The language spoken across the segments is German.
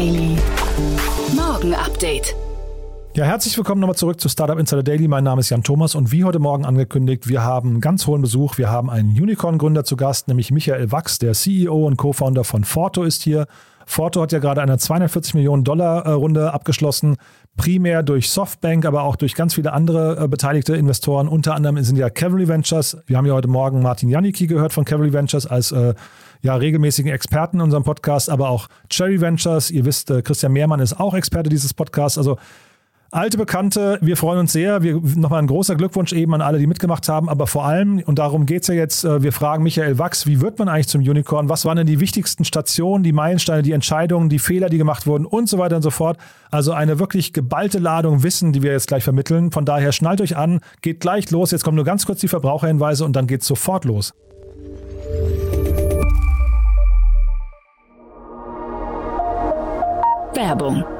Daily. Morgen Update. Ja, herzlich willkommen nochmal zurück zu Startup Insider Daily. Mein Name ist Jan Thomas und wie heute Morgen angekündigt, wir haben ganz hohen Besuch. Wir haben einen Unicorn-Gründer zu Gast, nämlich Michael Wachs, der CEO und Co-Founder von Forto ist hier. Forto hat ja gerade eine 240 Millionen Dollar äh, Runde abgeschlossen, primär durch Softbank, aber auch durch ganz viele andere äh, beteiligte Investoren. Unter anderem sind ja Cavalry Ventures. Wir haben ja heute Morgen Martin Janicki gehört von Cavalry Ventures als äh, ja, regelmäßigen Experten in unserem Podcast, aber auch Cherry Ventures. Ihr wisst, äh, Christian Mehrmann ist auch Experte dieses Podcasts. Also Alte Bekannte, wir freuen uns sehr. Wir, nochmal ein großer Glückwunsch eben an alle, die mitgemacht haben. Aber vor allem, und darum geht es ja jetzt, äh, wir fragen Michael Wachs, wie wird man eigentlich zum Unicorn? Was waren denn die wichtigsten Stationen, die Meilensteine, die Entscheidungen, die Fehler, die gemacht wurden und so weiter und so fort. Also eine wirklich geballte Ladung Wissen, die wir jetzt gleich vermitteln. Von daher schnallt euch an, geht gleich los. Jetzt kommen nur ganz kurz die Verbraucherhinweise und dann geht es sofort los. Werbung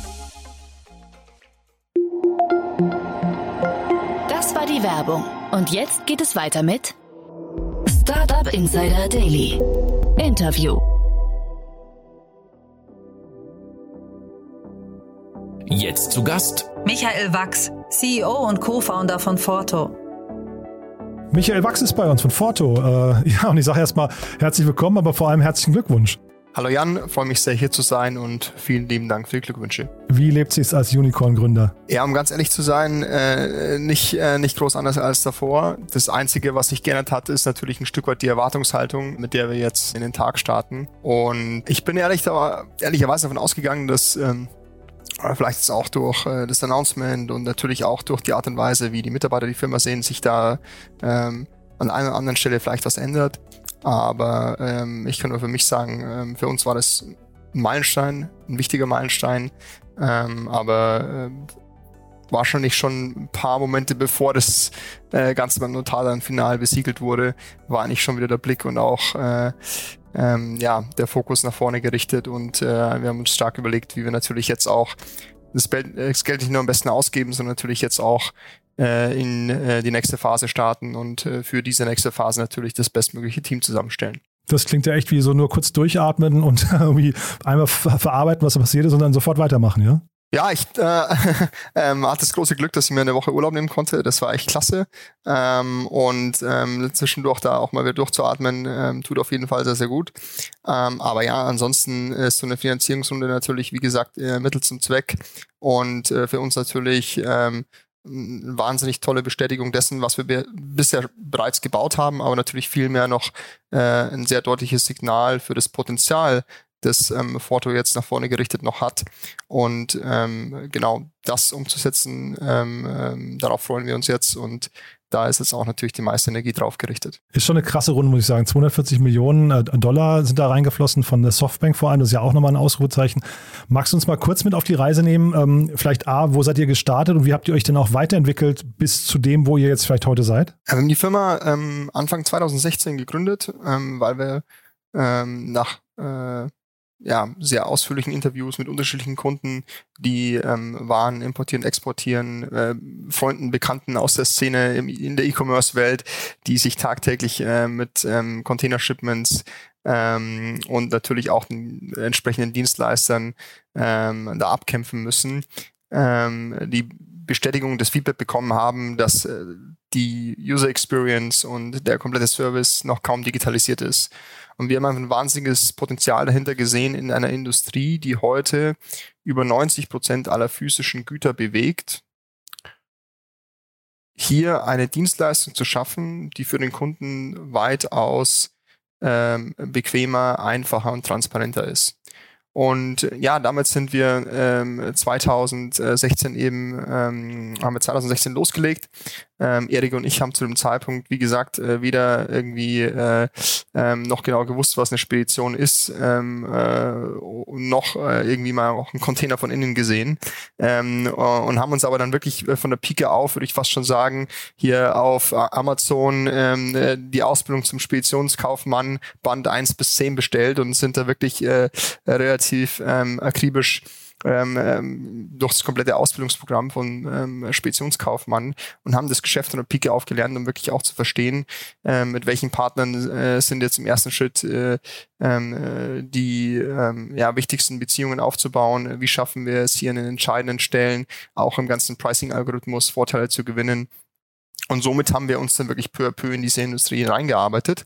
Die Werbung. Und jetzt geht es weiter mit Startup Insider Daily. Interview. Jetzt zu Gast Michael Wachs, CEO und Co-Founder von Forto. Michael Wachs ist bei uns von Forto. Äh, ja, und ich sage erstmal herzlich willkommen, aber vor allem herzlichen Glückwunsch. Hallo Jan, freue mich sehr hier zu sein und vielen lieben Dank für die Glückwünsche. Wie lebt sich als Unicorn-Gründer? Ja, um ganz ehrlich zu sein, äh, nicht, äh, nicht groß anders als davor. Das Einzige, was sich geändert hat, ist natürlich ein Stück weit die Erwartungshaltung, mit der wir jetzt in den Tag starten. Und ich bin ehrlich, ehrlicherweise davon ausgegangen, dass ähm, vielleicht ist auch durch äh, das Announcement und natürlich auch durch die Art und Weise, wie die Mitarbeiter die Firma sehen, sich da ähm, an einer oder anderen Stelle vielleicht was ändert. Aber ähm, ich kann nur für mich sagen, ähm, für uns war das ein Meilenstein, ein wichtiger Meilenstein. Ähm, aber äh, wahrscheinlich schon ein paar Momente bevor das äh, Ganze beim Notar dann final besiegelt wurde, war eigentlich schon wieder der Blick und auch äh, ähm, ja, der Fokus nach vorne gerichtet und äh, wir haben uns stark überlegt, wie wir natürlich jetzt auch das, Geld nicht nur am besten ausgeben, sondern natürlich jetzt auch äh, in äh, die nächste Phase starten und äh, für diese nächste Phase natürlich das bestmögliche Team zusammenstellen. Das klingt ja echt wie so nur kurz durchatmen und irgendwie einmal verarbeiten, was passiert ist und dann sofort weitermachen, ja? Ja, ich äh, ähm, hatte das große Glück, dass ich mir eine Woche Urlaub nehmen konnte. Das war echt klasse. Ähm, und ähm, zwischendurch da auch mal wieder durchzuatmen, ähm, tut auf jeden Fall sehr, sehr gut. Ähm, aber ja, ansonsten ist so eine Finanzierungsrunde natürlich, wie gesagt, äh, Mittel zum Zweck. Und äh, für uns natürlich ähm, eine wahnsinnig tolle Bestätigung dessen, was wir bisher bereits gebaut haben, aber natürlich viel mehr noch äh, ein sehr deutliches Signal für das Potenzial, das ähm, Forto jetzt nach vorne gerichtet noch hat. Und ähm, genau das umzusetzen, ähm, ähm, darauf freuen wir uns jetzt und da ist jetzt auch natürlich die meiste Energie drauf gerichtet. Ist schon eine krasse Runde, muss ich sagen. 240 Millionen äh, Dollar sind da reingeflossen von der Softbank vor allem. Das ist ja auch nochmal ein Ausrufezeichen. Magst du uns mal kurz mit auf die Reise nehmen? Ähm, vielleicht A, wo seid ihr gestartet und wie habt ihr euch denn auch weiterentwickelt bis zu dem, wo ihr jetzt vielleicht heute seid? Wir haben die Firma ähm, Anfang 2016 gegründet, ähm, weil wir nach äh, ja, sehr ausführlichen Interviews mit unterschiedlichen Kunden, die ähm, Waren importieren, exportieren, äh, Freunden, Bekannten aus der Szene im, in der E-Commerce-Welt, die sich tagtäglich äh, mit ähm, Container-Shipments ähm, und natürlich auch den entsprechenden Dienstleistern ähm, da abkämpfen müssen, ähm, die Bestätigung des Feedback bekommen haben, dass äh, die User Experience und der komplette Service noch kaum digitalisiert ist. Und wir haben einfach ein wahnsinniges Potenzial dahinter gesehen in einer Industrie, die heute über 90 Prozent aller physischen Güter bewegt. Hier eine Dienstleistung zu schaffen, die für den Kunden weitaus ähm, bequemer, einfacher und transparenter ist. Und ja, damit sind wir ähm, 2016 eben, ähm, haben wir 2016 losgelegt, Ähm, Erik und ich haben zu dem Zeitpunkt, wie gesagt, äh, weder irgendwie äh, ähm, noch genau gewusst, was eine Spedition ist, ähm, äh, noch äh, irgendwie mal auch einen Container von innen gesehen. Ähm, und haben uns aber dann wirklich äh, von der Pike auf, würde ich fast schon sagen, hier auf Amazon ähm, äh, die Ausbildung zum Speditionskaufmann Band 1 bis 10 bestellt und sind da wirklich äh, relativ ähm, akribisch ähm, ähm, durch das komplette Ausbildungsprogramm von ähm, Speditionskaufmann und haben das Geschäft von der Pike aufgelernt, um wirklich auch zu verstehen, äh, mit welchen Partnern äh, sind jetzt im ersten Schritt äh, ähm, äh, die ähm, ja, wichtigsten Beziehungen aufzubauen, wie schaffen wir es hier in den entscheidenden Stellen auch im ganzen Pricing-Algorithmus Vorteile zu gewinnen und somit haben wir uns dann wirklich peu à peu in diese Industrie reingearbeitet.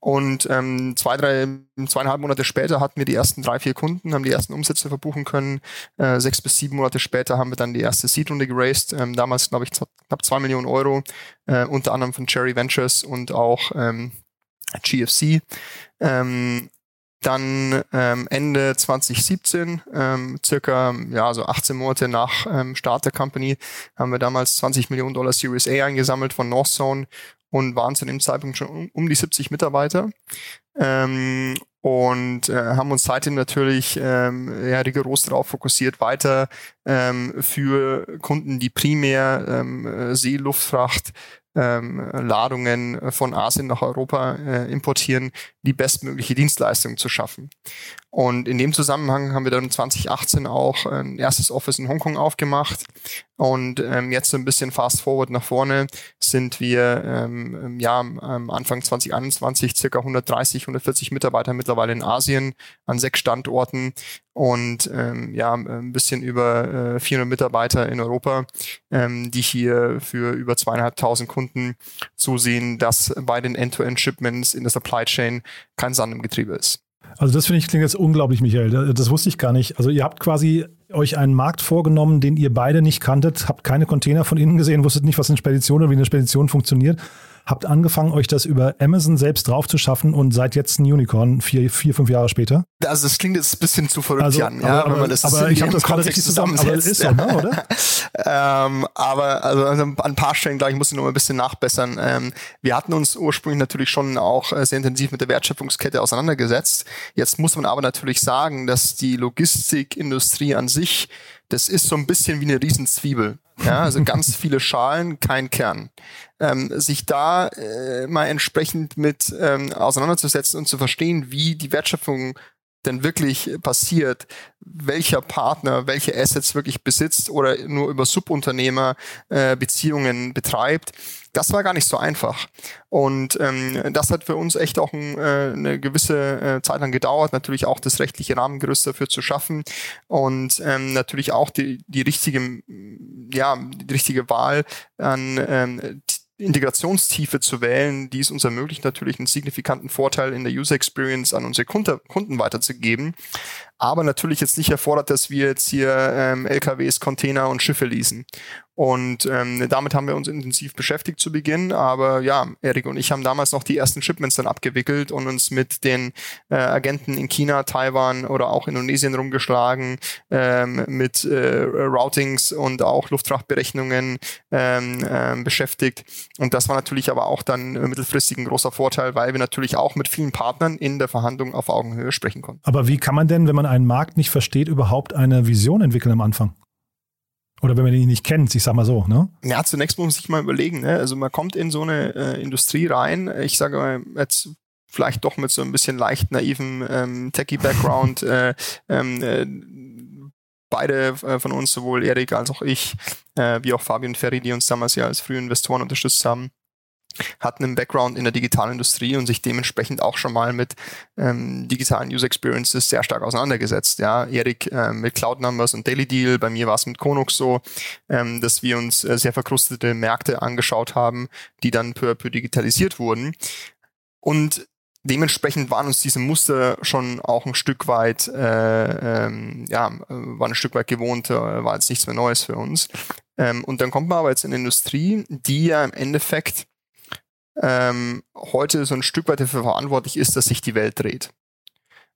Und ähm, zwei, drei, zweieinhalb Monate später hatten wir die ersten drei, vier Kunden, haben die ersten Umsätze verbuchen können. Äh, sechs bis sieben Monate später haben wir dann die erste Seed-Runde geraced. Ähm, damals, glaube ich, knapp zwei Millionen Euro, äh, unter anderem von Cherry Ventures und auch ähm, GFC. Ähm, dann ähm, Ende 2017, ähm, circa ja so 18 Monate nach ähm, Start der Company, haben wir damals 20 Millionen Dollar Series A eingesammelt von Northzone und waren zu dem Zeitpunkt schon um, um die 70 Mitarbeiter. Ähm, und äh, haben uns seitdem natürlich ähm, ja, rigoros darauf fokussiert, weiter ähm, für Kunden, die primär ähm, Seeluftfracht ähm, Ladungen von Asien nach Europa äh, importieren, die bestmögliche Dienstleistung zu schaffen. Und in dem Zusammenhang haben wir dann 2018 auch ein erstes Office in Hongkong aufgemacht. Und ähm, jetzt so ein bisschen fast forward nach vorne sind wir ähm, im Jahr ähm, Anfang 2021 circa 130, 140 Mitarbeiter mittlerweile in Asien an sechs Standorten und ähm, ja ein bisschen über äh, 400 Mitarbeiter in Europa, ähm, die hier für über zweieinhalbtausend Kunden zusehen, dass bei den End-to-End-Shipments in der Supply Chain kein Sand im Getriebe ist. Also das finde ich klingt jetzt unglaublich, Michael. Das wusste ich gar nicht. Also ihr habt quasi euch einen Markt vorgenommen, den ihr beide nicht kanntet, habt keine Container von innen gesehen, wusstet nicht, was eine Spedition oder wie eine Spedition funktioniert habt angefangen, euch das über Amazon selbst drauf zu schaffen und seid jetzt ein Unicorn, vier, vier fünf Jahre später? Also das klingt jetzt ein bisschen zu verrückt also, an, ja, aber, wenn man das aber ich habe das gerade richtig zusammen, aber ist so, ne, oder? ähm, aber also, also, an ein paar Stellen, glaube ich, muss ich noch ein bisschen nachbessern. Ähm, wir hatten uns ursprünglich natürlich schon auch äh, sehr intensiv mit der Wertschöpfungskette auseinandergesetzt. Jetzt muss man aber natürlich sagen, dass die Logistikindustrie an sich das ist so ein bisschen wie eine Riesenzwiebel. Ja, also ganz viele Schalen, kein Kern. Ähm, sich da äh, mal entsprechend mit ähm, auseinanderzusetzen und zu verstehen, wie die Wertschöpfung denn wirklich passiert, welcher Partner welche Assets wirklich besitzt oder nur über Subunternehmer äh, Beziehungen betreibt, das war gar nicht so einfach. Und ähm, das hat für uns echt auch ein, äh, eine gewisse äh, Zeit lang gedauert, natürlich auch das rechtliche Rahmengerüst dafür zu schaffen und ähm, natürlich auch die, die richtige, ja, die richtige Wahl an ähm, Integrationstiefe zu wählen, die es uns ermöglicht, natürlich einen signifikanten Vorteil in der User Experience an unsere Kunden weiterzugeben. Aber natürlich jetzt nicht erfordert, dass wir jetzt hier ähm, LKWs, Container und Schiffe leasen. Und ähm, damit haben wir uns intensiv beschäftigt zu Beginn. Aber ja, Erik und ich haben damals noch die ersten Shipments dann abgewickelt und uns mit den äh, Agenten in China, Taiwan oder auch Indonesien rumgeschlagen, ähm, mit äh, Routings und auch Luftfrachtberechnungen ähm, ähm, beschäftigt. Und das war natürlich aber auch dann mittelfristig ein großer Vorteil, weil wir natürlich auch mit vielen Partnern in der Verhandlung auf Augenhöhe sprechen konnten. Aber wie kann man denn, wenn man einen Markt nicht versteht, überhaupt eine Vision entwickeln am Anfang? Oder wenn man ihn nicht kennt, ich sag mal so, ne? Ja, zunächst muss man sich mal überlegen, ne? Also man kommt in so eine äh, Industrie rein, ich sage mal jetzt vielleicht doch mit so ein bisschen leicht naiven ähm, Techie-Background, äh, ähm, äh, beide äh, von uns, sowohl Erik als auch ich, äh, wie auch Fabian Ferry, die uns damals ja als frühe Investoren unterstützt haben, hatten einen Background in der digitalen Industrie und sich dementsprechend auch schon mal mit ähm, digitalen User Experiences sehr stark auseinandergesetzt. Ja, Erik äh, mit Cloud Numbers und Daily Deal, bei mir war es mit Konux so, ähm, dass wir uns äh, sehr verkrustete Märkte angeschaut haben, die dann peu à peu digitalisiert wurden. Und dementsprechend waren uns diese Muster schon auch ein Stück weit, äh, ähm, ja, waren ein Stück weit gewohnt, äh, war jetzt nichts mehr Neues für uns. Ähm, und dann kommt man aber jetzt in eine Industrie, die ja im Endeffekt ähm, heute so ein Stück weit dafür verantwortlich ist, dass sich die Welt dreht.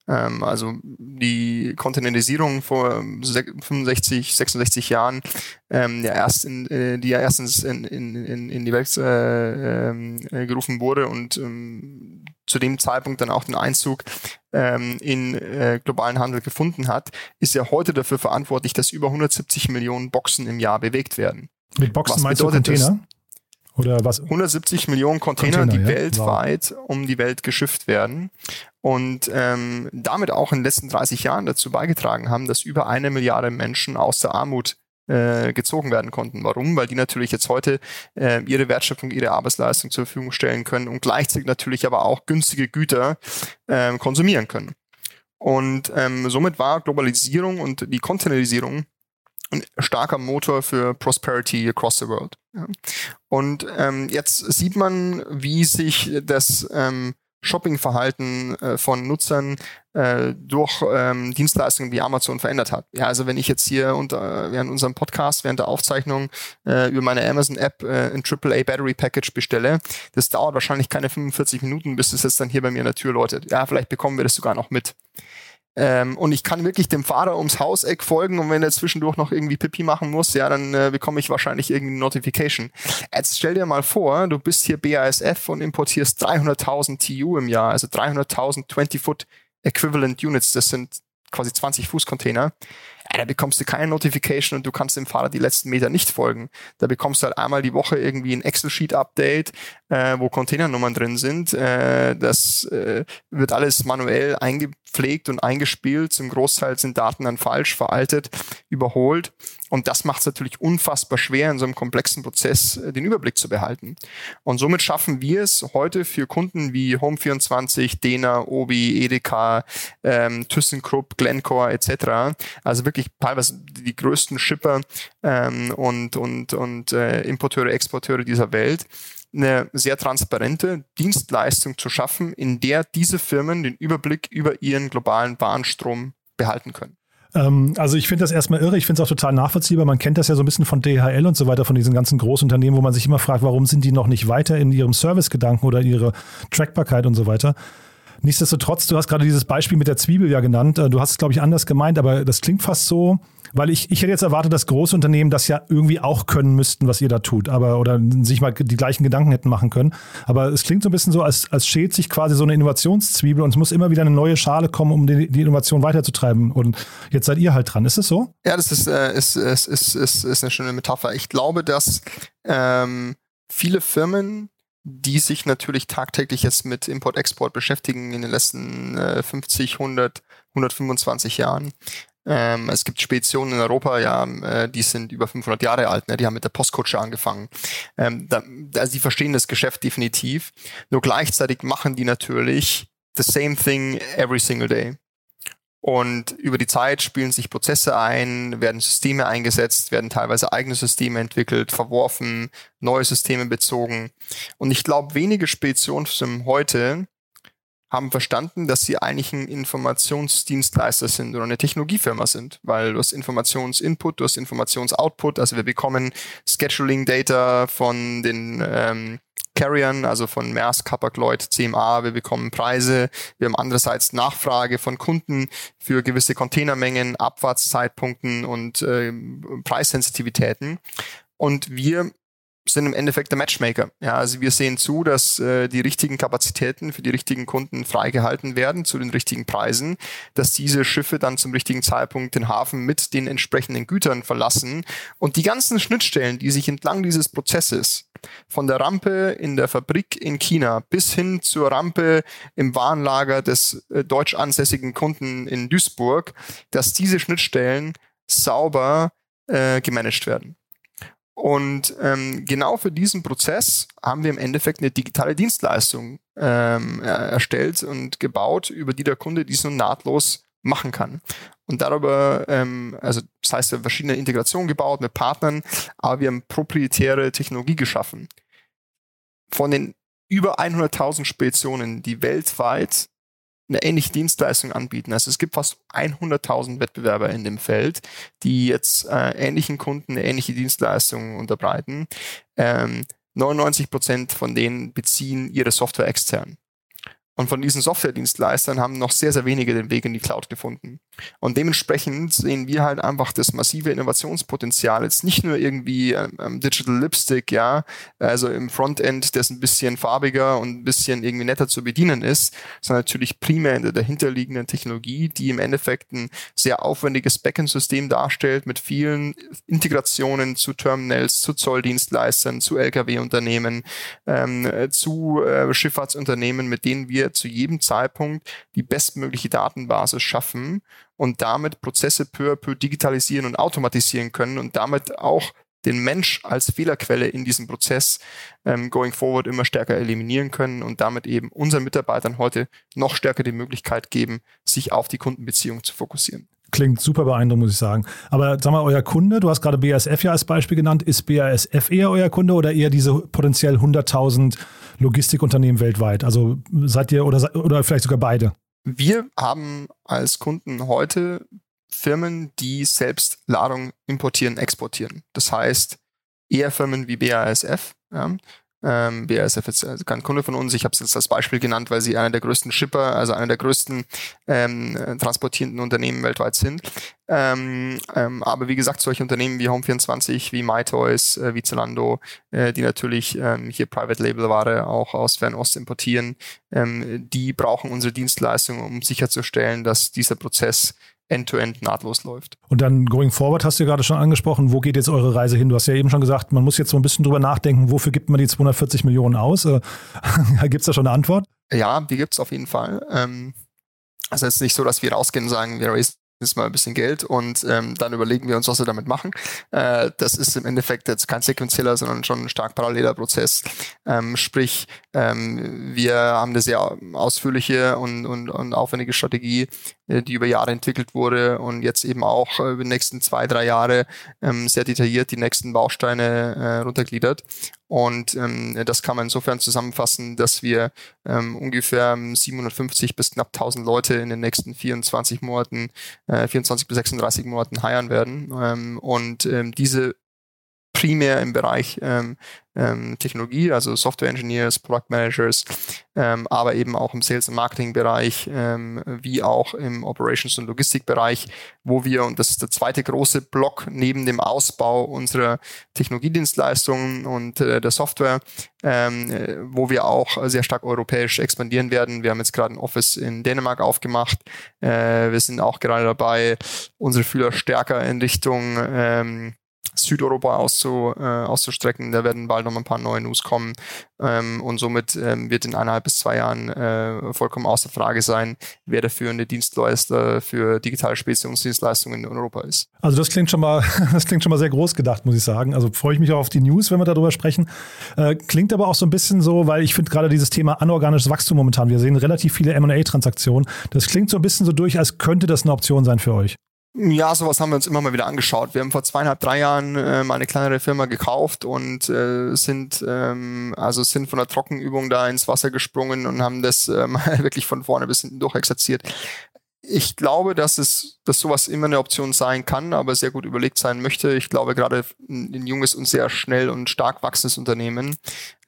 Ähm, also die Containerisierung vor 65, 66 Jahren, ähm, ja erst in, äh, die ja erstens in, in, in, die Welt äh, äh, gerufen wurde und ähm, zu dem Zeitpunkt dann auch den Einzug ähm, in äh, globalen Handel gefunden hat, ist ja heute dafür verantwortlich, dass über 170 Millionen Boxen im Jahr bewegt werden. Mit Boxen Was meinst du Container? Oder was? 170 Millionen Container, Container die ja? weltweit wow. um die Welt geschifft werden und ähm, damit auch in den letzten 30 Jahren dazu beigetragen haben, dass über eine Milliarde Menschen aus der Armut äh, gezogen werden konnten. Warum? Weil die natürlich jetzt heute äh, ihre Wertschöpfung, ihre Arbeitsleistung zur Verfügung stellen können und gleichzeitig natürlich aber auch günstige Güter äh, konsumieren können. Und ähm, somit war Globalisierung und die Containerisierung ein starker Motor für Prosperity across the world. Ja. Und ähm, jetzt sieht man, wie sich das ähm, Shoppingverhalten äh, von Nutzern äh, durch ähm, Dienstleistungen wie Amazon verändert hat. Ja, also wenn ich jetzt hier unter, während unserem Podcast, während der Aufzeichnung äh, über meine Amazon-App äh, ein AAA Battery Package bestelle, das dauert wahrscheinlich keine 45 Minuten, bis es jetzt dann hier bei mir in der Tür läutet. Ja, vielleicht bekommen wir das sogar noch mit. Ähm, und ich kann wirklich dem Fahrer ums Hauseck folgen und wenn er zwischendurch noch irgendwie Pipi machen muss, ja, dann äh, bekomme ich wahrscheinlich irgendeine Notification. Jetzt stell dir mal vor, du bist hier BASF und importierst 300.000 TU im Jahr, also 300.000 20-Foot Equivalent Units, das sind quasi 20 Fuß Container ja, da bekommst du keine Notification und du kannst dem Fahrer die letzten Meter nicht folgen. Da bekommst du halt einmal die Woche irgendwie ein Excel-Sheet-Update, äh, wo Containernummern drin sind. Äh, das äh, wird alles manuell eingepflegt und eingespielt. Zum Großteil sind Daten dann falsch, veraltet, überholt. Und das macht es natürlich unfassbar schwer, in so einem komplexen Prozess äh, den Überblick zu behalten. Und somit schaffen wir es heute für Kunden wie Home24, Dena, Obi, Edeka, ähm, ThyssenKrupp, Glencore etc., also wirklich teilweise die größten Shipper ähm, und, und, und äh, Importeure, Exporteure dieser Welt, eine sehr transparente Dienstleistung zu schaffen, in der diese Firmen den Überblick über ihren globalen Warenstrom behalten können. Ähm, also ich finde das erstmal irre, ich finde es auch total nachvollziehbar. Man kennt das ja so ein bisschen von DHL und so weiter, von diesen ganzen Großunternehmen, wo man sich immer fragt, warum sind die noch nicht weiter in ihrem Servicegedanken oder ihre Trackbarkeit und so weiter. Nichtsdestotrotz, du hast gerade dieses Beispiel mit der Zwiebel ja genannt. Äh, du hast es, glaube ich, anders gemeint, aber das klingt fast so, weil ich, ich hätte jetzt erwartet, dass große Unternehmen das ja irgendwie auch können müssten, was ihr da tut, aber oder sich mal die gleichen Gedanken hätten machen können. Aber es klingt so ein bisschen so, als, als schält sich quasi so eine Innovationszwiebel und es muss immer wieder eine neue Schale kommen, um die, die Innovation weiterzutreiben. Und jetzt seid ihr halt dran. Ist es so? Ja, das ist, äh, ist, ist, ist, ist, ist eine schöne Metapher. Ich glaube, dass ähm, viele Firmen die sich natürlich tagtäglich jetzt mit Import-Export beschäftigen in den letzten äh, 50, 100, 125 Jahren. Ähm, es gibt Speditionen in Europa, ja, äh, die sind über 500 Jahre alt, ne? die haben mit der Postkutsche angefangen. Ähm, da, also die verstehen das Geschäft definitiv. Nur gleichzeitig machen die natürlich the same thing every single day. Und über die Zeit spielen sich Prozesse ein, werden Systeme eingesetzt, werden teilweise eigene Systeme entwickelt, verworfen, neue Systeme bezogen. Und ich glaube, wenige Speditionsfirmen heute haben verstanden, dass sie eigentlich ein Informationsdienstleister sind oder eine Technologiefirma sind, weil du hast Informationsinput, du hast Informationsoutput, also wir bekommen Scheduling-Data von den ähm, Carriern, also von Maersk, Hapag-Lloyd, CMA. Wir bekommen Preise. Wir haben andererseits Nachfrage von Kunden für gewisse Containermengen, Abfahrtszeitpunkten und äh, Preissensitivitäten. Und wir sind im Endeffekt der Matchmaker. Ja, also wir sehen zu, dass äh, die richtigen Kapazitäten für die richtigen Kunden freigehalten werden zu den richtigen Preisen, dass diese Schiffe dann zum richtigen Zeitpunkt den Hafen mit den entsprechenden Gütern verlassen und die ganzen Schnittstellen, die sich entlang dieses Prozesses von der Rampe in der Fabrik in China bis hin zur Rampe im Warenlager des äh, deutsch ansässigen Kunden in Duisburg, dass diese Schnittstellen sauber äh, gemanagt werden. Und ähm, genau für diesen Prozess haben wir im Endeffekt eine digitale Dienstleistung ähm, erstellt und gebaut, über die der Kunde dies nun nahtlos machen kann. Und darüber, ähm, also das heißt, wir haben verschiedene Integrationen gebaut mit Partnern, aber wir haben proprietäre Technologie geschaffen. Von den über 100.000 Speditionen, die weltweit eine ähnliche Dienstleistung anbieten. Also es gibt fast 100.000 Wettbewerber in dem Feld, die jetzt äh, ähnlichen Kunden eine ähnliche Dienstleistung unterbreiten. Ähm, 99 Prozent von denen beziehen ihre Software extern. Und von diesen Software-Dienstleistern haben noch sehr, sehr wenige den Weg in die Cloud gefunden. Und dementsprechend sehen wir halt einfach das massive Innovationspotenzial jetzt nicht nur irgendwie ähm, Digital Lipstick, ja, also im Frontend, das ein bisschen farbiger und ein bisschen irgendwie netter zu bedienen ist, sondern natürlich primär in der dahinterliegenden Technologie, die im Endeffekt ein sehr aufwendiges Backend-System darstellt mit vielen Integrationen zu Terminals, zu Zolldienstleistern, zu Lkw-Unternehmen, ähm, zu äh, Schifffahrtsunternehmen, mit denen wir zu jedem Zeitpunkt die bestmögliche Datenbasis schaffen und damit Prozesse peu à peu digitalisieren und automatisieren können und damit auch den Mensch als Fehlerquelle in diesem Prozess ähm, going forward immer stärker eliminieren können und damit eben unseren Mitarbeitern heute noch stärker die Möglichkeit geben, sich auf die Kundenbeziehung zu fokussieren. Klingt super beeindruckend, muss ich sagen. Aber sag mal, euer Kunde, du hast gerade BASF ja als Beispiel genannt, ist BASF eher euer Kunde oder eher diese potenziell 100.000 Logistikunternehmen weltweit? Also seid ihr oder, oder vielleicht sogar beide? Wir haben als Kunden heute Firmen, die selbst Ladung importieren, exportieren. Das heißt, eher Firmen wie BASF, ja, ähm, BASF ist also kein Kunde von uns. Ich habe es jetzt als Beispiel genannt, weil sie einer der größten Shipper, also einer der größten ähm, transportierenden Unternehmen weltweit sind. Ähm, ähm, aber wie gesagt, solche Unternehmen wie Home24, wie MyToys, äh, wie Zalando, äh, die natürlich ähm, hier Private Label Ware auch aus Fernost importieren, ähm, die brauchen unsere Dienstleistung, um sicherzustellen, dass dieser Prozess end-to-end -end nahtlos läuft. Und dann going forward hast du gerade schon angesprochen, wo geht jetzt eure Reise hin? Du hast ja eben schon gesagt, man muss jetzt so ein bisschen drüber nachdenken, wofür gibt man die 240 Millionen aus? Äh, gibt es da schon eine Antwort? Ja, die gibt es auf jeden Fall. Ähm, also es ist nicht so, dass wir rausgehen und sagen, wir raisen ist mal ein bisschen Geld und ähm, dann überlegen wir uns, was wir damit machen. Äh, das ist im Endeffekt jetzt kein sequenzieller, sondern schon ein stark paralleler Prozess. Ähm, sprich, ähm, wir haben eine sehr ausführliche und, und, und aufwendige Strategie, die über Jahre entwickelt wurde und jetzt eben auch äh, über die nächsten zwei, drei Jahre ähm, sehr detailliert die nächsten Bausteine äh, runtergliedert. Und ähm, das kann man insofern zusammenfassen, dass wir ähm, ungefähr 750 bis knapp 1000 Leute in den nächsten 24 Monaten, äh, 24 bis 36 Monaten heiern werden. Ähm, und ähm, diese primär im Bereich ähm, ähm, Technologie, also Software Engineers, Product Managers, ähm, aber eben auch im Sales- und Marketing-Bereich, ähm, wie auch im Operations- und Logistik-Bereich, wo wir, und das ist der zweite große Block neben dem Ausbau unserer Technologiedienstleistungen und äh, der Software, ähm, äh, wo wir auch sehr stark europäisch expandieren werden. Wir haben jetzt gerade ein Office in Dänemark aufgemacht. Äh, wir sind auch gerade dabei, unsere Fühler stärker in Richtung ähm, Südeuropa auszu, äh, auszustrecken. Da werden bald noch ein paar neue News kommen. Ähm, und somit ähm, wird in eineinhalb bis zwei Jahren äh, vollkommen außer Frage sein, wer der führende Dienstleister für digitale Speditionsdienstleistungen in Europa ist. Also das klingt schon mal, das klingt schon mal sehr groß gedacht, muss ich sagen. Also freue ich mich auch auf die News, wenn wir darüber sprechen. Äh, klingt aber auch so ein bisschen so, weil ich finde gerade dieses Thema anorganisches Wachstum momentan, wir sehen relativ viele M&A-Transaktionen. Das klingt so ein bisschen so durch, als könnte das eine Option sein für euch. Ja, sowas haben wir uns immer mal wieder angeschaut. Wir haben vor zweieinhalb, drei Jahren ähm, eine kleinere Firma gekauft und äh, sind ähm, also sind von der Trockenübung da ins Wasser gesprungen und haben das ähm, wirklich von vorne bis hinten durchexerziert. Ich glaube, dass es, dass sowas immer eine Option sein kann, aber sehr gut überlegt sein möchte. Ich glaube, gerade ein junges und sehr schnell und stark wachsendes Unternehmen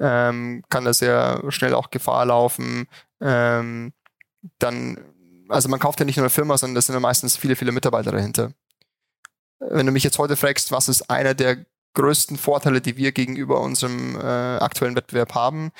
ähm, kann da sehr schnell auch Gefahr laufen, ähm, dann also man kauft ja nicht nur eine Firma, sondern da sind ja meistens viele, viele Mitarbeiter dahinter. Wenn du mich jetzt heute fragst, was ist einer der größten Vorteile, die wir gegenüber unserem äh, aktuellen Wettbewerb haben,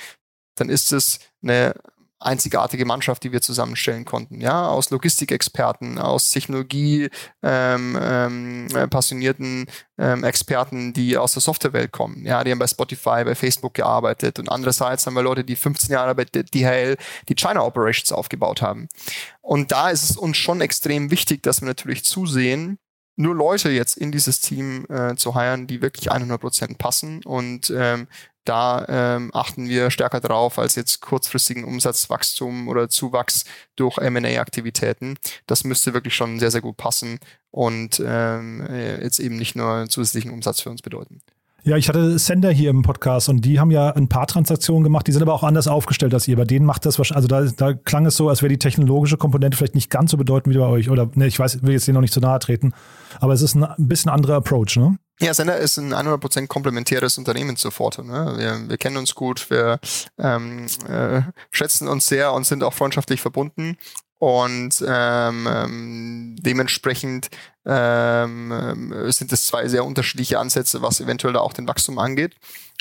dann ist es eine einzigartige Mannschaft, die wir zusammenstellen konnten. Ja, aus Logistikexperten, aus Technologie ähm, ähm, passionierten ähm, Experten, die aus der Softwarewelt kommen. Ja, die haben bei Spotify, bei Facebook gearbeitet und andererseits haben wir Leute, die 15 Jahre bei DHL die China Operations aufgebaut haben. Und da ist es uns schon extrem wichtig, dass wir natürlich zusehen, nur Leute jetzt in dieses Team äh, zu heiren, die wirklich 100% passen und ähm, da ähm, achten wir stärker drauf als jetzt kurzfristigen Umsatzwachstum oder Zuwachs durch M&A-Aktivitäten. Das müsste wirklich schon sehr, sehr gut passen und ähm, äh, jetzt eben nicht nur zusätzlichen Umsatz für uns bedeuten. Ja, ich hatte Sender hier im Podcast und die haben ja ein paar Transaktionen gemacht, die sind aber auch anders aufgestellt als ihr. Bei denen macht das wahrscheinlich, also da, da klang es so, als wäre die technologische Komponente vielleicht nicht ganz so bedeutend wie bei euch. Oder ne, ich weiß, will jetzt denen noch nicht zu nahe treten, aber es ist ein bisschen anderer Approach, ne? Ja, Sender ist ein 100% komplementäres Unternehmen zu Forto. Ne? Wir, wir kennen uns gut, wir ähm, äh, schätzen uns sehr und sind auch freundschaftlich verbunden. Und ähm, ähm, dementsprechend ähm, ähm sind es zwei sehr unterschiedliche Ansätze, was eventuell auch den Wachstum angeht.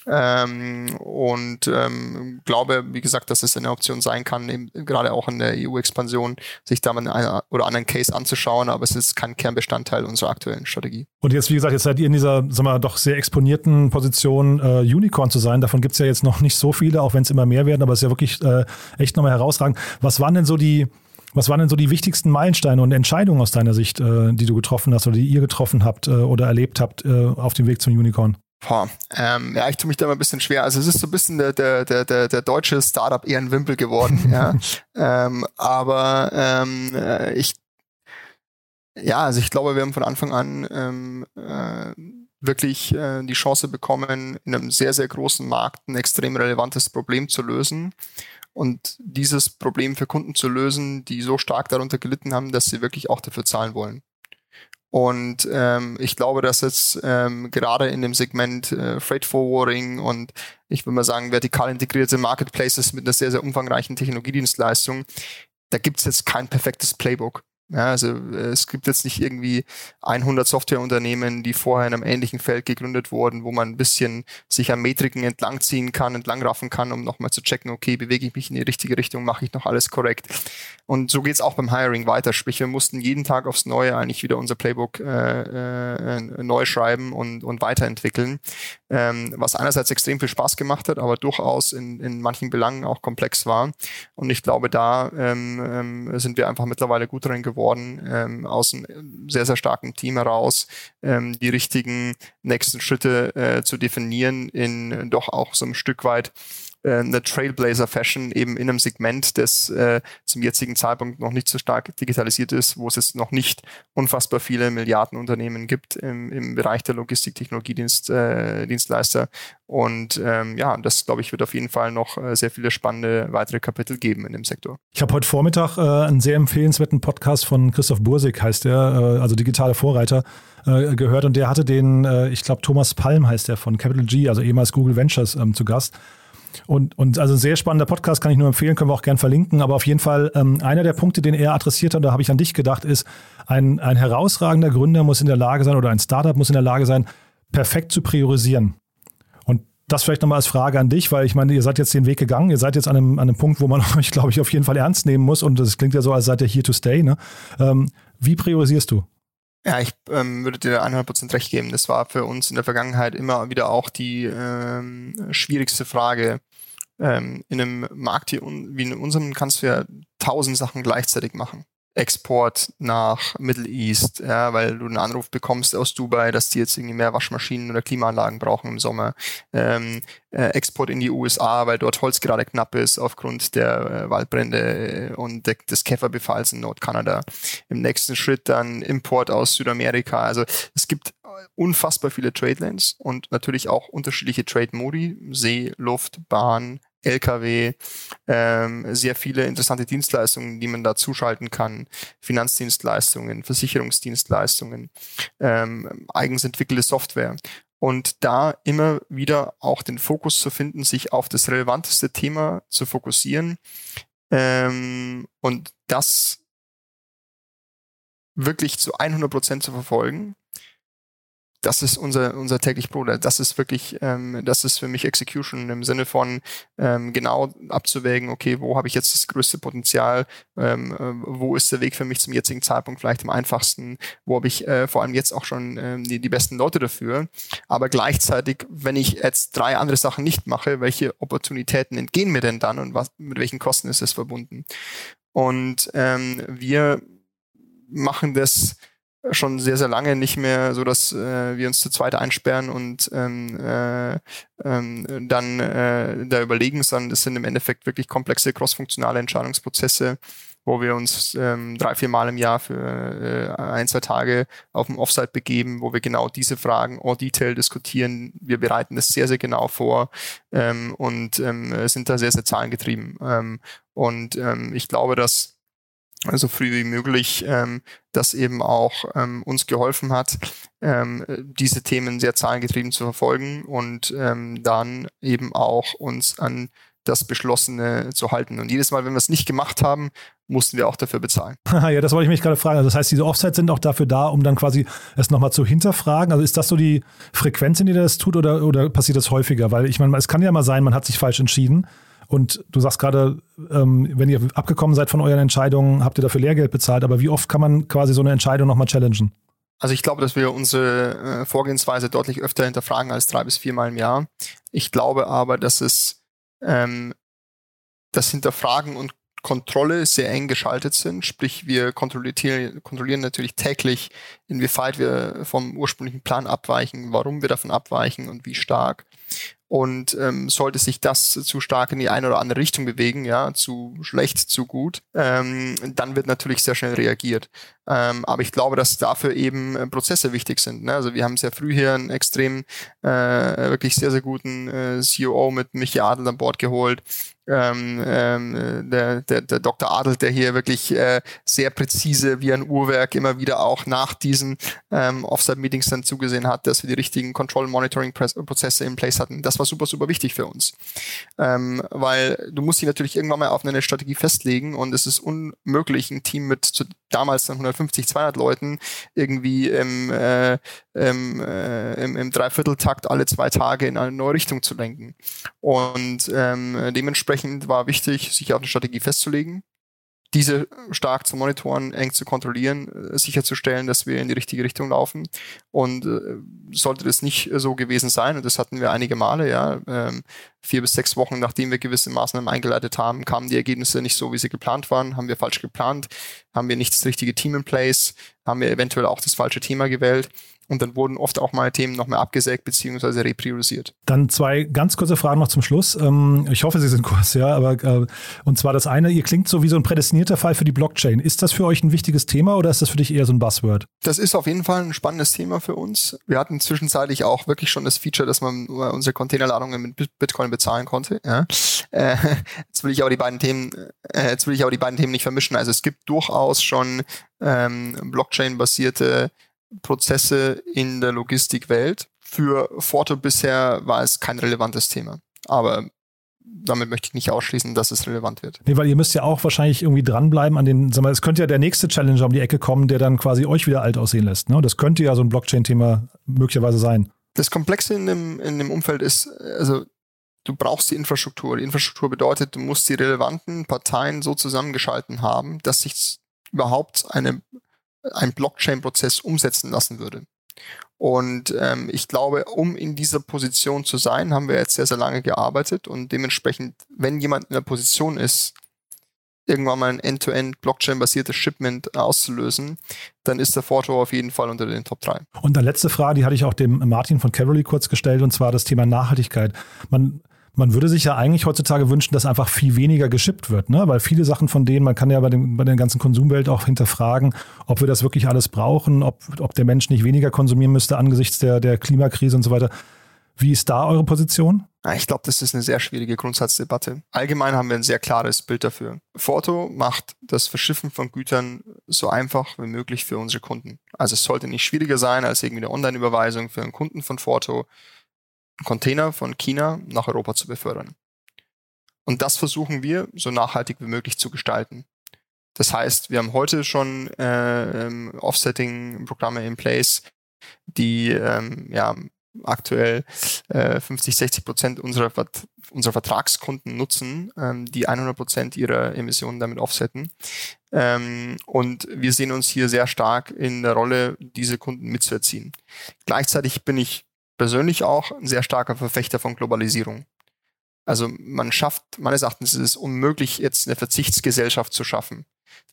Ähm, und ähm, glaube, wie gesagt, dass es eine Option sein kann, gerade auch in der EU-Expansion, sich da mal einen oder anderen Case anzuschauen, aber es ist kein Kernbestandteil unserer aktuellen Strategie. Und jetzt, wie gesagt, jetzt seid ihr in dieser, sagen wir, doch sehr exponierten Position, äh, Unicorn zu sein. Davon gibt es ja jetzt noch nicht so viele, auch wenn es immer mehr werden, aber es ist ja wirklich äh, echt nochmal herausragend. Was waren denn so die, was waren denn so die wichtigsten Meilensteine und Entscheidungen aus deiner Sicht, äh, die du getroffen hast oder die ihr getroffen habt äh, oder erlebt habt äh, auf dem Weg zum Unicorn? Boah, ähm, ja, ich tue mich da mal ein bisschen schwer. Also es ist so ein bisschen der, der, der, der, der deutsche Startup eher ein Wimpel geworden, ja. ähm, aber ähm, äh, ich, ja, also ich glaube, wir haben von Anfang an ähm, äh, wirklich äh, die Chance bekommen, in einem sehr, sehr großen Markt ein extrem relevantes Problem zu lösen und dieses Problem für Kunden zu lösen, die so stark darunter gelitten haben, dass sie wirklich auch dafür zahlen wollen. Und ähm, ich glaube, dass jetzt ähm, gerade in dem Segment äh, Freight Forwarding und ich würde mal sagen vertikal integrierte Marketplaces mit einer sehr, sehr umfangreichen Technologiedienstleistung, da gibt es jetzt kein perfektes Playbook. Ja, also es gibt jetzt nicht irgendwie 100 Softwareunternehmen, die vorher in einem ähnlichen Feld gegründet wurden, wo man ein bisschen sich an Metriken entlangziehen kann, entlangraffen kann, um nochmal zu checken, okay, bewege ich mich in die richtige Richtung, mache ich noch alles korrekt. Und so geht's auch beim Hiring weiter. Sprich, wir mussten jeden Tag aufs Neue eigentlich wieder unser Playbook äh, äh, neu schreiben und, und weiterentwickeln, ähm, was einerseits extrem viel Spaß gemacht hat, aber durchaus in, in manchen Belangen auch komplex war. Und ich glaube, da ähm, ähm, sind wir einfach mittlerweile gut drin geworden geworden, ähm, aus einem sehr, sehr starken Team heraus, ähm, die richtigen nächsten Schritte äh, zu definieren in doch auch so ein Stück weit äh, eine Trailblazer-Fashion eben in einem Segment, das äh, zum jetzigen Zeitpunkt noch nicht so stark digitalisiert ist, wo es jetzt noch nicht unfassbar viele Milliardenunternehmen gibt im, im Bereich der Logistik-Technologiedienstleister. Äh, und ähm, ja, das, glaube ich, wird auf jeden Fall noch äh, sehr viele spannende weitere Kapitel geben in dem Sektor. Ich habe heute Vormittag äh, einen sehr empfehlenswerten Podcast von Christoph Bursig, heißt der, äh, also digitale Vorreiter, äh, gehört. Und der hatte den, äh, ich glaube, Thomas Palm heißt der von Capital G, also ehemals Google Ventures, ähm, zu Gast. Und, und also sehr spannender Podcast, kann ich nur empfehlen, können wir auch gern verlinken. Aber auf jeden Fall, ähm, einer der Punkte, den er adressiert hat, da habe ich an dich gedacht, ist, ein, ein herausragender Gründer muss in der Lage sein oder ein Startup muss in der Lage sein, perfekt zu priorisieren. Und das vielleicht nochmal als Frage an dich, weil ich meine, ihr seid jetzt den Weg gegangen, ihr seid jetzt an einem, an einem Punkt, wo man euch, glaube ich, auf jeden Fall ernst nehmen muss. Und das klingt ja so, als seid ihr here to stay. Ne? Ähm, wie priorisierst du? Ja, ich ähm, würde dir 100% recht geben. Das war für uns in der Vergangenheit immer wieder auch die ähm, schwierigste Frage. Ähm, in einem Markt wie in unserem kannst du ja tausend Sachen gleichzeitig machen. Export nach Middle East, ja, weil du einen Anruf bekommst aus Dubai, dass die jetzt irgendwie mehr Waschmaschinen oder Klimaanlagen brauchen im Sommer. Ähm, äh, Export in die USA, weil dort Holz gerade knapp ist aufgrund der äh, Waldbrände und de des Käferbefalls in Nordkanada. Im nächsten Schritt dann Import aus Südamerika. Also es gibt unfassbar viele Trade Lanes und natürlich auch unterschiedliche Trade Modi, See, Luft, Bahn, LKW, ähm, sehr viele interessante Dienstleistungen, die man da zuschalten kann, Finanzdienstleistungen, Versicherungsdienstleistungen, ähm, eigens entwickelte Software. Und da immer wieder auch den Fokus zu finden, sich auf das relevanteste Thema zu fokussieren ähm, und das wirklich zu 100 Prozent zu verfolgen das ist unser, unser täglich Brot. Das ist wirklich, ähm, das ist für mich Execution im Sinne von ähm, genau abzuwägen, okay, wo habe ich jetzt das größte Potenzial, ähm, äh, wo ist der Weg für mich zum jetzigen Zeitpunkt vielleicht am einfachsten, wo habe ich äh, vor allem jetzt auch schon ähm, die, die besten Leute dafür. Aber gleichzeitig, wenn ich jetzt drei andere Sachen nicht mache, welche Opportunitäten entgehen mir denn dann und was, mit welchen Kosten ist es verbunden? Und ähm, wir machen das schon sehr, sehr lange nicht mehr so, dass äh, wir uns zu zweit einsperren und ähm, äh, ähm, dann äh, da überlegen, sondern es sind im Endeffekt wirklich komplexe crossfunktionale Entscheidungsprozesse, wo wir uns ähm, drei, vier Mal im Jahr für äh, ein, zwei Tage auf dem Offsite begeben, wo wir genau diese Fragen en Detail diskutieren. Wir bereiten das sehr, sehr genau vor ähm, und ähm, sind da sehr, sehr zahlengetrieben. Ähm, und ähm, ich glaube, dass so früh wie möglich, ähm, das eben auch ähm, uns geholfen hat, ähm, diese Themen sehr zahlengetrieben zu verfolgen und ähm, dann eben auch uns an das Beschlossene zu halten. Und jedes Mal, wenn wir es nicht gemacht haben, mussten wir auch dafür bezahlen. ja, das wollte ich mich gerade fragen. Also das heißt, diese Offsites sind auch dafür da, um dann quasi es nochmal zu hinterfragen. Also ist das so die Frequenz, in der das tut oder, oder passiert das häufiger? Weil ich meine, es kann ja mal sein, man hat sich falsch entschieden. Und du sagst gerade, ähm, wenn ihr abgekommen seid von euren Entscheidungen, habt ihr dafür Lehrgeld bezahlt. Aber wie oft kann man quasi so eine Entscheidung nochmal challengen? Also ich glaube, dass wir unsere äh, Vorgehensweise deutlich öfter hinterfragen als drei bis viermal im Jahr. Ich glaube aber, dass es ähm, das Hinterfragen und Kontrolle sehr eng geschaltet sind. Sprich, wir kontrollieren, kontrollieren natürlich täglich, inwieweit wir vom ursprünglichen Plan abweichen, warum wir davon abweichen und wie stark. Und ähm, sollte sich das zu stark in die eine oder andere Richtung bewegen, ja, zu schlecht, zu gut, ähm, dann wird natürlich sehr schnell reagiert. Ähm, aber ich glaube, dass dafür eben äh, Prozesse wichtig sind. Ne? Also wir haben sehr früh hier einen extrem, äh, wirklich sehr, sehr guten äh, CEO mit Michi Adel an Bord geholt, ähm, ähm, der, der, der Dr. Adel, der hier wirklich äh, sehr präzise wie ein Uhrwerk immer wieder auch nach diesen ähm, Offsite-Meetings dann zugesehen hat, dass wir die richtigen Control-Monitoring-Prozesse in place hatten. Das war super, super wichtig für uns. Ähm, weil du musst dich natürlich irgendwann mal auf eine Strategie festlegen und es ist unmöglich, ein Team mit zu, damals dann 150, 200 Leuten irgendwie im, äh, im, äh, im, im Dreivierteltakt alle zwei Tage in eine neue Richtung zu lenken. Und ähm, dementsprechend war wichtig, sich auf eine Strategie festzulegen, diese stark zu monitoren, eng zu kontrollieren, äh, sicherzustellen, dass wir in die richtige Richtung laufen. Und äh, sollte das nicht so gewesen sein, und das hatten wir einige Male, ja, ähm, vier bis sechs Wochen nachdem wir gewisse Maßnahmen eingeleitet haben, kamen die Ergebnisse nicht so, wie sie geplant waren, haben wir falsch geplant, haben wir nicht das richtige Team in place, haben wir eventuell auch das falsche Thema gewählt. Und dann wurden oft auch mal Themen noch mehr abgesägt bzw. repriorisiert. Dann zwei ganz kurze Fragen noch zum Schluss. Ähm, ich hoffe, sie sind kurz, ja. Aber äh, und zwar das eine, ihr klingt so wie so ein prädestinierter Fall für die Blockchain. Ist das für euch ein wichtiges Thema oder ist das für dich eher so ein Buzzword? Das ist auf jeden Fall ein spannendes Thema für uns. Wir hatten zwischenzeitlich auch wirklich schon das Feature, dass man unsere Containerladungen mit Bitcoin bezahlen konnte. Ja. Äh, jetzt will ich aber die beiden Themen, äh, jetzt will ich aber die beiden Themen nicht vermischen. Also es gibt durchaus schon ähm, Blockchain-basierte Prozesse in der Logistikwelt. Für Forto bisher war es kein relevantes Thema. Aber damit möchte ich nicht ausschließen, dass es relevant wird. Nee, weil ihr müsst ja auch wahrscheinlich irgendwie dranbleiben an den, sag mal, es könnte ja der nächste Challenger um die Ecke kommen, der dann quasi euch wieder alt aussehen lässt. Ne? Das könnte ja so ein Blockchain-Thema möglicherweise sein. Das Komplexe in dem, in dem Umfeld ist, also du brauchst die Infrastruktur. Die Infrastruktur bedeutet, du musst die relevanten Parteien so zusammengeschalten haben, dass sich überhaupt eine ein Blockchain-Prozess umsetzen lassen würde. Und ähm, ich glaube, um in dieser Position zu sein, haben wir jetzt sehr, sehr lange gearbeitet und dementsprechend, wenn jemand in der Position ist, irgendwann mal ein End-to-End Blockchain-basiertes Shipment auszulösen, dann ist der Forto auf jeden Fall unter den Top 3. Und dann letzte Frage, die hatte ich auch dem Martin von Cavalry kurz gestellt, und zwar das Thema Nachhaltigkeit. Man man würde sich ja eigentlich heutzutage wünschen, dass einfach viel weniger geschippt wird, ne? weil viele Sachen von denen, man kann ja bei, dem, bei der ganzen Konsumwelt auch hinterfragen, ob wir das wirklich alles brauchen, ob, ob der Mensch nicht weniger konsumieren müsste angesichts der, der Klimakrise und so weiter. Wie ist da eure Position? Ich glaube, das ist eine sehr schwierige Grundsatzdebatte. Allgemein haben wir ein sehr klares Bild dafür. Forto macht das Verschiffen von Gütern so einfach wie möglich für unsere Kunden. Also es sollte nicht schwieriger sein als irgendwie eine Online-Überweisung für einen Kunden von Forto Container von China nach Europa zu befördern. Und das versuchen wir so nachhaltig wie möglich zu gestalten. Das heißt, wir haben heute schon äh, ähm, Offsetting-Programme in place, die ähm, ja, aktuell äh, 50, 60 Prozent unserer, unserer Vertragskunden nutzen, ähm, die 100 Prozent ihrer Emissionen damit offsetten. Ähm, und wir sehen uns hier sehr stark in der Rolle, diese Kunden mitzuerziehen. Gleichzeitig bin ich persönlich auch ein sehr starker Verfechter von Globalisierung. Also man schafft, meines Erachtens ist es unmöglich, jetzt eine Verzichtsgesellschaft zu schaffen.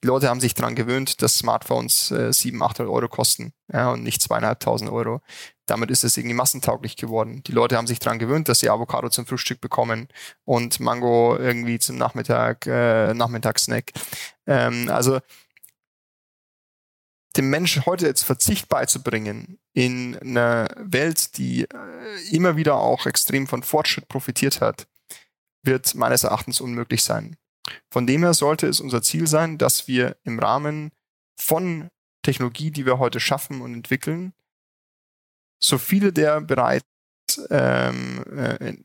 Die Leute haben sich daran gewöhnt, dass Smartphones äh, 700, 800 Euro kosten ja, und nicht zweieinhalbtausend Euro. Damit ist es irgendwie massentauglich geworden. Die Leute haben sich daran gewöhnt, dass sie Avocado zum Frühstück bekommen und Mango irgendwie zum Nachmittag, äh, Nachmittagssnack. Ähm, also dem Menschen heute jetzt Verzicht beizubringen in einer Welt, die äh, immer wieder auch extrem von Fortschritt profitiert hat, wird meines Erachtens unmöglich sein. Von dem her sollte es unser Ziel sein, dass wir im Rahmen von Technologie, die wir heute schaffen und entwickeln, so viele der bereits ähm, äh,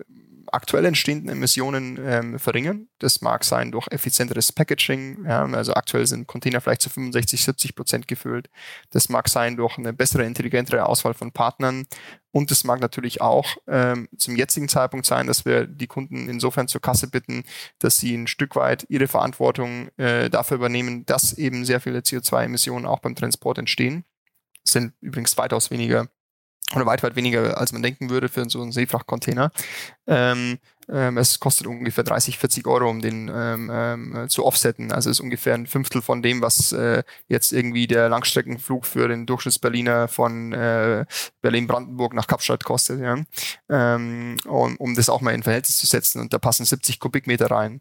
aktuell entstehenden Emissionen ähm, verringern. Das mag sein durch effizienteres Packaging. Ja, also aktuell sind Container vielleicht zu 65, 70 Prozent gefüllt. Das mag sein durch eine bessere, intelligentere Auswahl von Partnern. Und es mag natürlich auch ähm, zum jetzigen Zeitpunkt sein, dass wir die Kunden insofern zur Kasse bitten, dass sie ein Stück weit ihre Verantwortung äh, dafür übernehmen, dass eben sehr viele CO2-Emissionen auch beim Transport entstehen. Sind übrigens weitaus weniger oder weit, weit weniger, als man denken würde für so einen Seefrachtcontainer. Ähm, ähm, es kostet ungefähr 30, 40 Euro, um den ähm, ähm, zu offsetten. Also ist ungefähr ein Fünftel von dem, was äh, jetzt irgendwie der Langstreckenflug für den Durchschnittsberliner von äh, Berlin-Brandenburg nach Kapstadt kostet. Ja? Ähm, um, um das auch mal in Verhältnis zu setzen. Und da passen 70 Kubikmeter rein.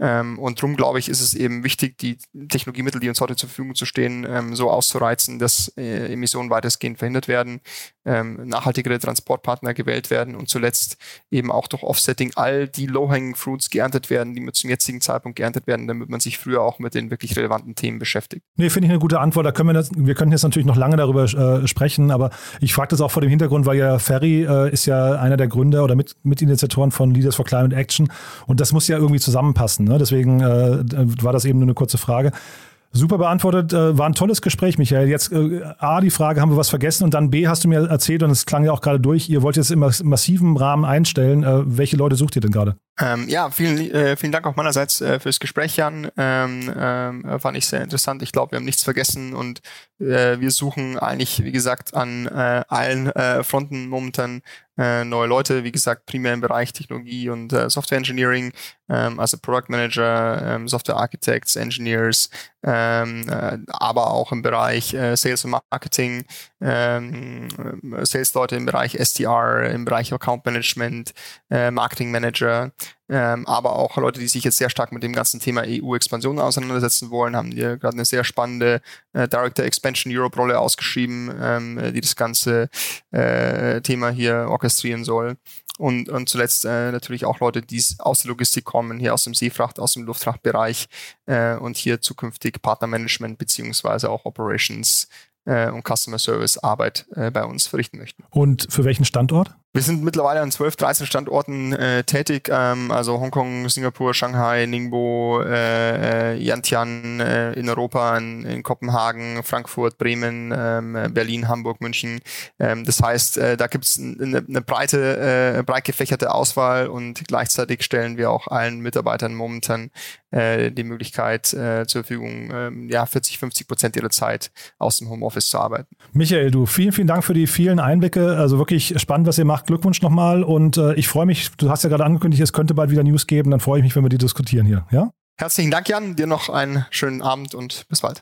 Ähm, und darum glaube ich, ist es eben wichtig, die Technologiemittel, die uns heute zur Verfügung zu stehen, ähm, so auszureizen, dass äh, Emissionen weitestgehend verhindert werden, ähm, nachhaltigere Transportpartner gewählt werden und zuletzt eben auch durch Offsetting all die Low-Hanging Fruits geerntet werden, die zum jetzigen Zeitpunkt geerntet werden, damit man sich früher auch mit den wirklich relevanten Themen beschäftigt. Nee, finde ich eine gute Antwort. Da können wir, das, wir können jetzt natürlich noch lange darüber äh, sprechen, aber ich frage das auch vor dem Hintergrund, weil ja Ferry äh, ist ja einer der Gründer oder mit, Mitinitiatoren von Leaders for Climate Action und das muss ja irgendwie zusammenpassen. Ne? Deswegen äh, war das eben nur eine kurze Frage. Super beantwortet, äh, war ein tolles Gespräch, Michael. Jetzt äh, A, die Frage, haben wir was vergessen? Und dann B, hast du mir erzählt, und es klang ja auch gerade durch, ihr wollt jetzt im massiven Rahmen einstellen. Äh, welche Leute sucht ihr denn gerade? Ähm, ja, vielen, äh, vielen Dank auch meinerseits äh, fürs Gespräch, Jan. Ähm, ähm, fand ich sehr interessant. Ich glaube, wir haben nichts vergessen und äh, wir suchen eigentlich, wie gesagt, an äh, allen äh, Fronten momentan äh, neue Leute, wie gesagt, primär im Bereich Technologie und äh, Software Engineering, ähm, also Product Manager, ähm, Software Architects, Engineers, ähm, äh, aber auch im Bereich äh, Sales und Marketing, ähm, Sales-Leute im Bereich SDR, im Bereich Account Management, äh, Marketing Manager, ähm, aber auch Leute, die sich jetzt sehr stark mit dem ganzen Thema EU-Expansion auseinandersetzen wollen, haben hier gerade eine sehr spannende äh, Director Expansion Europe Rolle ausgeschrieben, ähm, die das ganze äh, Thema hier orchestrieren soll. Und, und zuletzt äh, natürlich auch Leute, die aus der Logistik kommen, hier aus dem Seefracht, aus dem Luftfrachtbereich äh, und hier zukünftig Partnermanagement beziehungsweise auch Operations äh, und Customer Service Arbeit äh, bei uns verrichten möchten. Und für welchen Standort? Wir sind mittlerweile an 12, 13 Standorten äh, tätig, ähm, also Hongkong, Singapur, Shanghai, Ningbo, äh, äh, Yantian äh, in Europa, in, in, Kopenhagen, Frankfurt, Bremen, ähm, Berlin, Hamburg, München. Ähm, das heißt, äh, da gibt es eine, eine breite, äh, breit gefächerte Auswahl und gleichzeitig stellen wir auch allen Mitarbeitern momentan äh, die Möglichkeit äh, zur Verfügung, äh, ja, 40, 50 Prozent ihrer Zeit aus dem Homeoffice zu arbeiten. Michael, du, vielen, vielen Dank für die vielen Einblicke. Also wirklich spannend, was ihr macht. Glückwunsch nochmal und äh, ich freue mich, du hast ja gerade angekündigt, es könnte bald wieder News geben, dann freue ich mich, wenn wir die diskutieren hier. Ja? Herzlichen Dank, Jan. Dir noch einen schönen Abend und bis bald.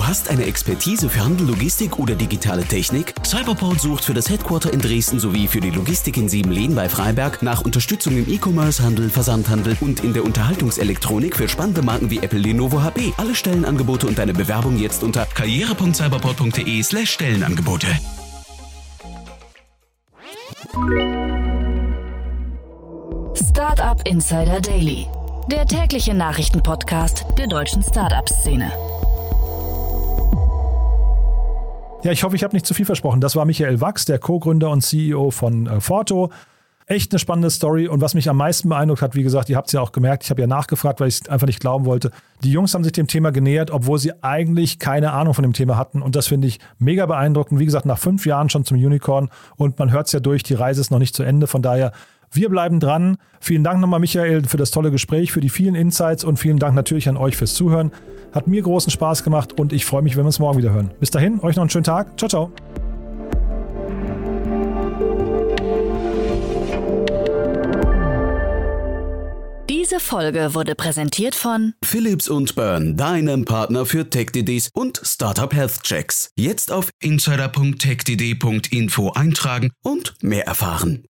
Du hast eine Expertise für Handel, Logistik oder digitale Technik? Cyberport sucht für das Headquarter in Dresden sowie für die Logistik in Siebenlehn bei Freiberg nach Unterstützung im E-Commerce, Handel, Versandhandel und in der Unterhaltungselektronik für spannende Marken wie Apple, Lenovo, HP. Alle Stellenangebote und deine Bewerbung jetzt unter karriere.cyberport.de slash Stellenangebote. Startup Insider Daily, der tägliche Nachrichtenpodcast der deutschen Startup-Szene. Ja, ich hoffe, ich habe nicht zu viel versprochen. Das war Michael Wachs, der Co-Gründer und CEO von äh, Forto. Echt eine spannende Story und was mich am meisten beeindruckt hat, wie gesagt, ihr habt es ja auch gemerkt, ich habe ja nachgefragt, weil ich es einfach nicht glauben wollte. Die Jungs haben sich dem Thema genähert, obwohl sie eigentlich keine Ahnung von dem Thema hatten und das finde ich mega beeindruckend. Wie gesagt, nach fünf Jahren schon zum Unicorn und man hört es ja durch, die Reise ist noch nicht zu Ende, von daher wir bleiben dran. Vielen Dank nochmal, Michael, für das tolle Gespräch, für die vielen Insights und vielen Dank natürlich an euch fürs Zuhören. Hat mir großen Spaß gemacht und ich freue mich, wenn wir uns morgen wieder hören. Bis dahin, euch noch einen schönen Tag. Ciao, ciao. Diese Folge wurde präsentiert von Philips und Burn, deinem Partner für TechDDs und Startup Health Checks. Jetzt auf insider.techdd.info eintragen und mehr erfahren.